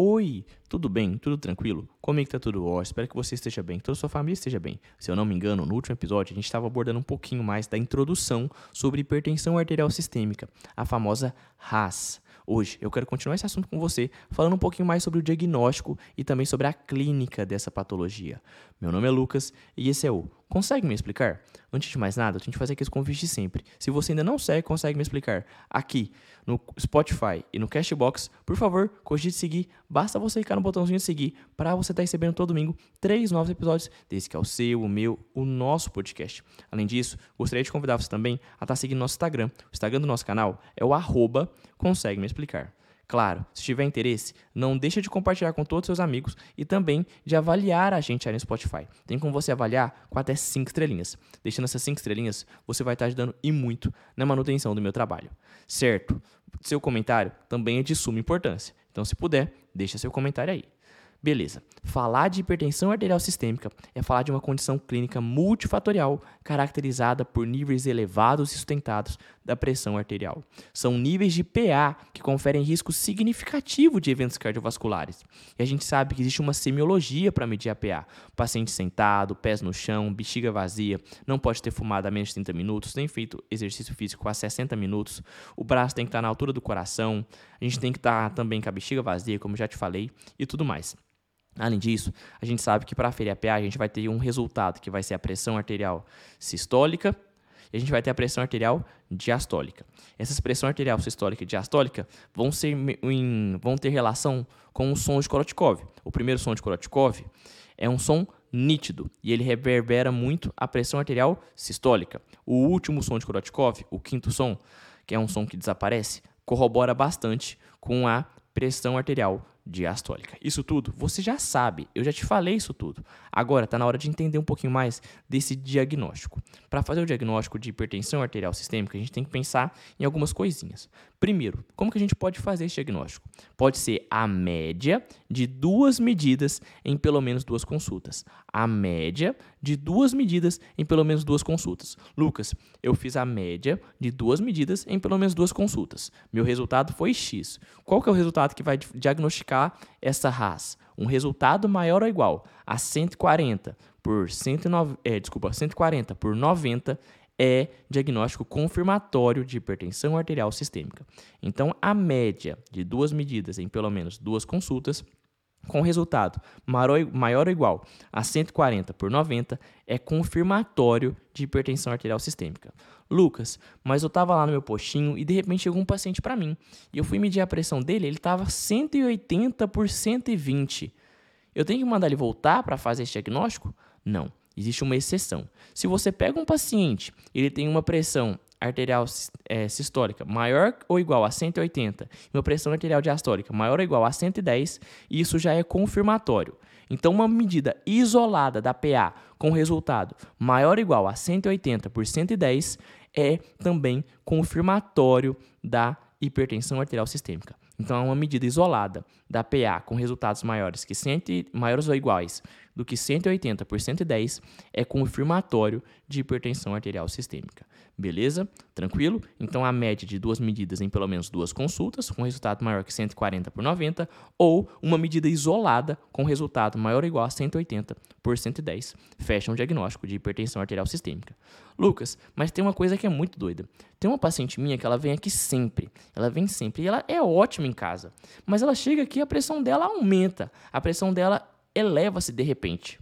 Oi, tudo bem? Tudo tranquilo? Como é que tá tudo? Ó, espero que você esteja bem, que toda a sua família esteja bem. Se eu não me engano, no último episódio a gente estava abordando um pouquinho mais da introdução sobre hipertensão arterial sistêmica, a famosa RAS. Hoje eu quero continuar esse assunto com você, falando um pouquinho mais sobre o diagnóstico e também sobre a clínica dessa patologia. Meu nome é Lucas e esse é o Consegue me explicar? Antes de mais nada, eu tenho que fazer aqueles convites de sempre. Se você ainda não segue, consegue me explicar aqui no Spotify e no Cashbox, por favor, cogite seguir. Basta você clicar no botãozinho de seguir para você estar tá recebendo todo domingo três novos episódios desse que é o seu, o meu, o nosso podcast. Além disso, gostaria de convidar você também a estar tá seguindo nosso Instagram. O Instagram do nosso canal é o arroba consegue me explicar. Claro, se tiver interesse, não deixa de compartilhar com todos os seus amigos e também de avaliar a gente aí no Spotify. Tem como você avaliar com até 5 estrelinhas. Deixando essas 5 estrelinhas, você vai estar ajudando e muito na manutenção do meu trabalho. Certo? Seu comentário também é de suma importância. Então, se puder, deixa seu comentário aí. Beleza. Falar de hipertensão arterial sistêmica é falar de uma condição clínica multifatorial caracterizada por níveis elevados e sustentados da pressão arterial. São níveis de PA que conferem risco significativo de eventos cardiovasculares. E a gente sabe que existe uma semiologia para medir a PA. Paciente sentado, pés no chão, bexiga vazia, não pode ter fumado a menos de 30 minutos, nem feito exercício físico há 60 minutos. O braço tem que estar na altura do coração. A gente tem que estar também com a bexiga vazia, como já te falei, e tudo mais. Além disso, a gente sabe que para aferir a PA, a gente vai ter um resultado que vai ser a pressão arterial sistólica e a gente vai ter a pressão arterial diastólica. Essas pressão arterial sistólica e diastólica vão, ser em, vão ter relação com o som de Korotkov. O primeiro som de Korotkov é um som nítido e ele reverbera muito a pressão arterial sistólica. O último som de Korotkov, o quinto som, que é um som que desaparece, corrobora bastante com a pressão arterial diastólica. Isso tudo você já sabe, eu já te falei isso tudo. Agora está na hora de entender um pouquinho mais desse diagnóstico. Para fazer o diagnóstico de hipertensão arterial sistêmica, a gente tem que pensar em algumas coisinhas. Primeiro, como que a gente pode fazer esse diagnóstico? Pode ser a média de duas medidas em pelo menos duas consultas. A média de duas medidas em pelo menos duas consultas. Lucas, eu fiz a média de duas medidas em pelo menos duas consultas. Meu resultado foi X. Qual que é o resultado que vai diagnosticar essa RAS um resultado maior ou igual a 140 por 109, é, desculpa, 140 por 90 é diagnóstico confirmatório de hipertensão arterial sistêmica. Então, a média de duas medidas em pelo menos duas consultas com resultado maior ou igual a 140 por 90 é confirmatório de hipertensão arterial sistêmica. Lucas, mas eu estava lá no meu postinho e de repente chegou um paciente para mim e eu fui medir a pressão dele, ele estava 180 por 120. Eu tenho que mandar ele voltar para fazer esse diagnóstico? Não, existe uma exceção. Se você pega um paciente, ele tem uma pressão arterial é, sistólica maior ou igual a 180 e uma pressão arterial diastólica maior ou igual a 110, isso já é confirmatório. Então, uma medida isolada da PA com resultado maior ou igual a 180 por 110 é também confirmatório da hipertensão arterial sistêmica. Então, é uma medida isolada da PA com resultados maiores que 100, maiores ou iguais do que 180 por 110 é confirmatório de hipertensão arterial sistêmica. Beleza? Tranquilo? Então, a média de duas medidas em pelo menos duas consultas, com resultado maior que 140 por 90, ou uma medida isolada com resultado maior ou igual a 180 por 110, fecha um diagnóstico de hipertensão arterial sistêmica. Lucas, mas tem uma coisa que é muito doida. Tem uma paciente minha que ela vem aqui sempre, ela vem sempre, e ela é ótima em casa, mas ela chega aqui a pressão dela aumenta, a pressão dela eleva-se de repente.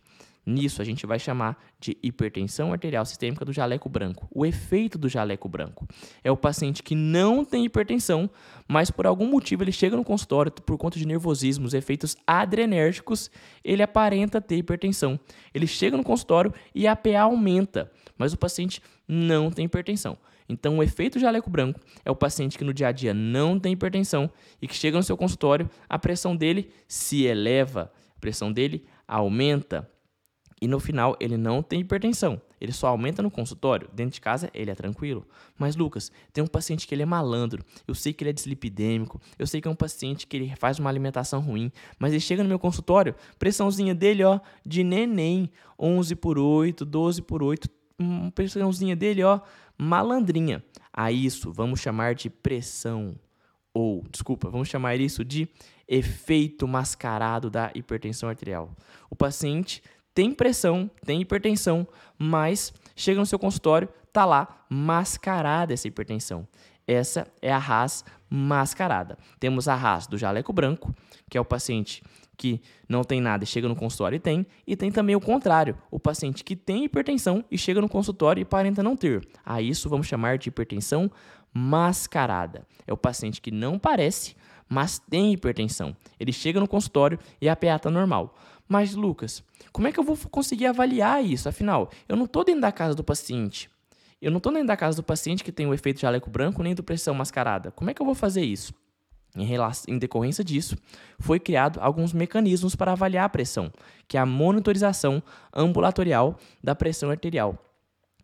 Nisso a gente vai chamar de hipertensão arterial sistêmica do jaleco branco. O efeito do jaleco branco é o paciente que não tem hipertensão, mas por algum motivo ele chega no consultório por conta de nervosismos, efeitos adrenérgicos, ele aparenta ter hipertensão. Ele chega no consultório e a PA aumenta, mas o paciente não tem hipertensão. Então, o efeito jaleco branco é o paciente que no dia a dia não tem hipertensão e que chega no seu consultório, a pressão dele se eleva a pressão dele aumenta e no final ele não tem hipertensão. Ele só aumenta no consultório. Dentro de casa ele é tranquilo. Mas Lucas, tem um paciente que ele é malandro. Eu sei que ele é dislipidêmico. Eu sei que é um paciente que ele faz uma alimentação ruim. Mas ele chega no meu consultório, pressãozinha dele, ó, de neném, 11 por 8, 12 por 8, uma pressãozinha dele, ó, malandrinha. A isso vamos chamar de pressão ou, desculpa, vamos chamar isso de efeito mascarado da hipertensão arterial. O paciente tem pressão, tem hipertensão, mas chega no seu consultório, tá lá mascarada essa hipertensão. Essa é a RAS mascarada. Temos a RAS do jaleco branco, que é o paciente que não tem nada e chega no consultório e tem, e tem também o contrário, o paciente que tem hipertensão e chega no consultório e aparenta não ter. A isso vamos chamar de hipertensão mascarada. É o paciente que não parece, mas tem hipertensão. Ele chega no consultório e a PA está normal. Mas, Lucas, como é que eu vou conseguir avaliar isso? Afinal, eu não estou dentro da casa do paciente. Eu não estou dentro da casa do paciente que tem o efeito jaleco branco nem do pressão mascarada. Como é que eu vou fazer isso? Em, relação, em decorrência disso, foi criado alguns mecanismos para avaliar a pressão, que é a monitorização ambulatorial da pressão arterial,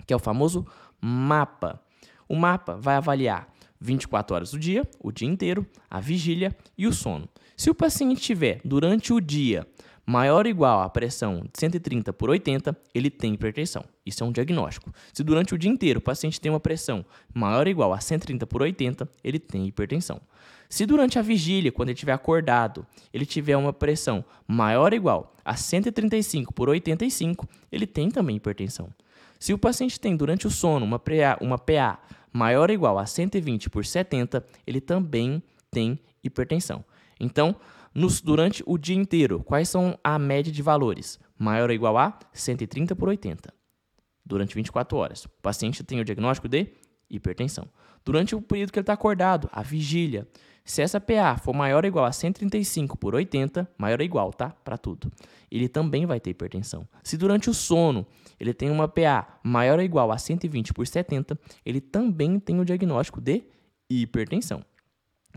que é o famoso MAPA. O MAPA vai avaliar 24 horas do dia, o dia inteiro, a vigília e o sono. Se o paciente tiver durante o dia maior ou igual à pressão de 130 por 80, ele tem hipertensão. Isso é um diagnóstico. Se durante o dia inteiro o paciente tem uma pressão maior ou igual a 130 por 80, ele tem hipertensão. Se durante a vigília, quando ele estiver acordado, ele tiver uma pressão maior ou igual a 135 por 85, ele tem também hipertensão. Se o paciente tem durante o sono uma PA, uma PA maior ou igual a 120 por 70, ele também tem hipertensão. Então, nos, durante o dia inteiro, quais são a média de valores? Maior ou igual a 130 por 80. Durante 24 horas. O paciente tem o diagnóstico de hipertensão. Durante o período que ele está acordado, a vigília. Se essa PA for maior ou igual a 135 por 80, maior ou igual, tá? Para tudo. Ele também vai ter hipertensão. Se durante o sono ele tem uma PA maior ou igual a 120 por 70, ele também tem o diagnóstico de hipertensão.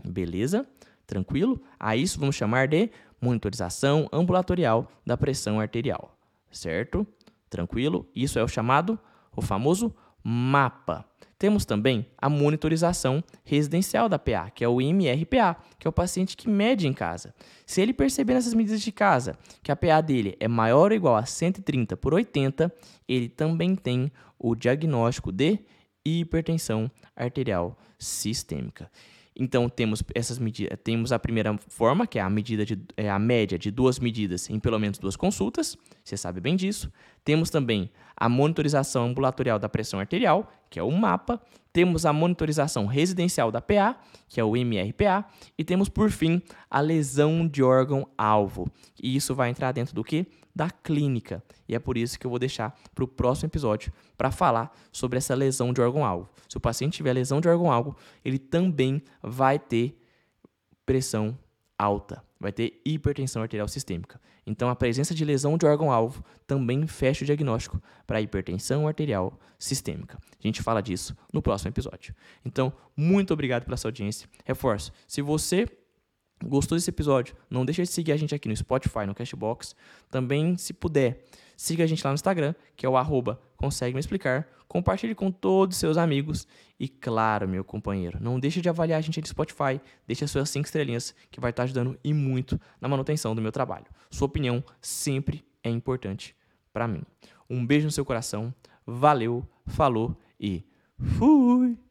Beleza? Tranquilo? A isso vamos chamar de monitorização ambulatorial da pressão arterial. Certo? Tranquilo? Isso é o chamado, o famoso MAPA. Temos também a monitorização residencial da PA, que é o IMRPA, que é o paciente que mede em casa. Se ele perceber nessas medidas de casa que a PA dele é maior ou igual a 130 por 80, ele também tem o diagnóstico de hipertensão arterial sistêmica. Então temos essas medidas, temos a primeira forma, que é a medida de é a média de duas medidas em pelo menos duas consultas, você sabe bem disso. Temos também a monitorização ambulatorial da pressão arterial, que é o MAPA. Temos a monitorização residencial da PA, que é o MRPA, e temos por fim a lesão de órgão alvo. E isso vai entrar dentro do que? Da clínica. E é por isso que eu vou deixar para o próximo episódio para falar sobre essa lesão de órgão alvo. Se o paciente tiver lesão de órgão alvo, ele também vai ter pressão alta, vai ter hipertensão arterial sistêmica. Então, a presença de lesão de órgão-alvo também fecha o diagnóstico para hipertensão arterial sistêmica. A gente fala disso no próximo episódio. Então, muito obrigado pela sua audiência. Reforço, se você gostou desse episódio, não deixe de seguir a gente aqui no Spotify, no Cashbox. Também, se puder, siga a gente lá no Instagram, que é o arroba consegue me explicar. Compartilhe com todos os seus amigos. E claro, meu companheiro, não deixe de avaliar a gente no Spotify. Deixe as suas 5 estrelinhas, que vai estar ajudando e muito na manutenção do meu trabalho. Sua opinião sempre é importante para mim. Um beijo no seu coração. Valeu, falou e fui!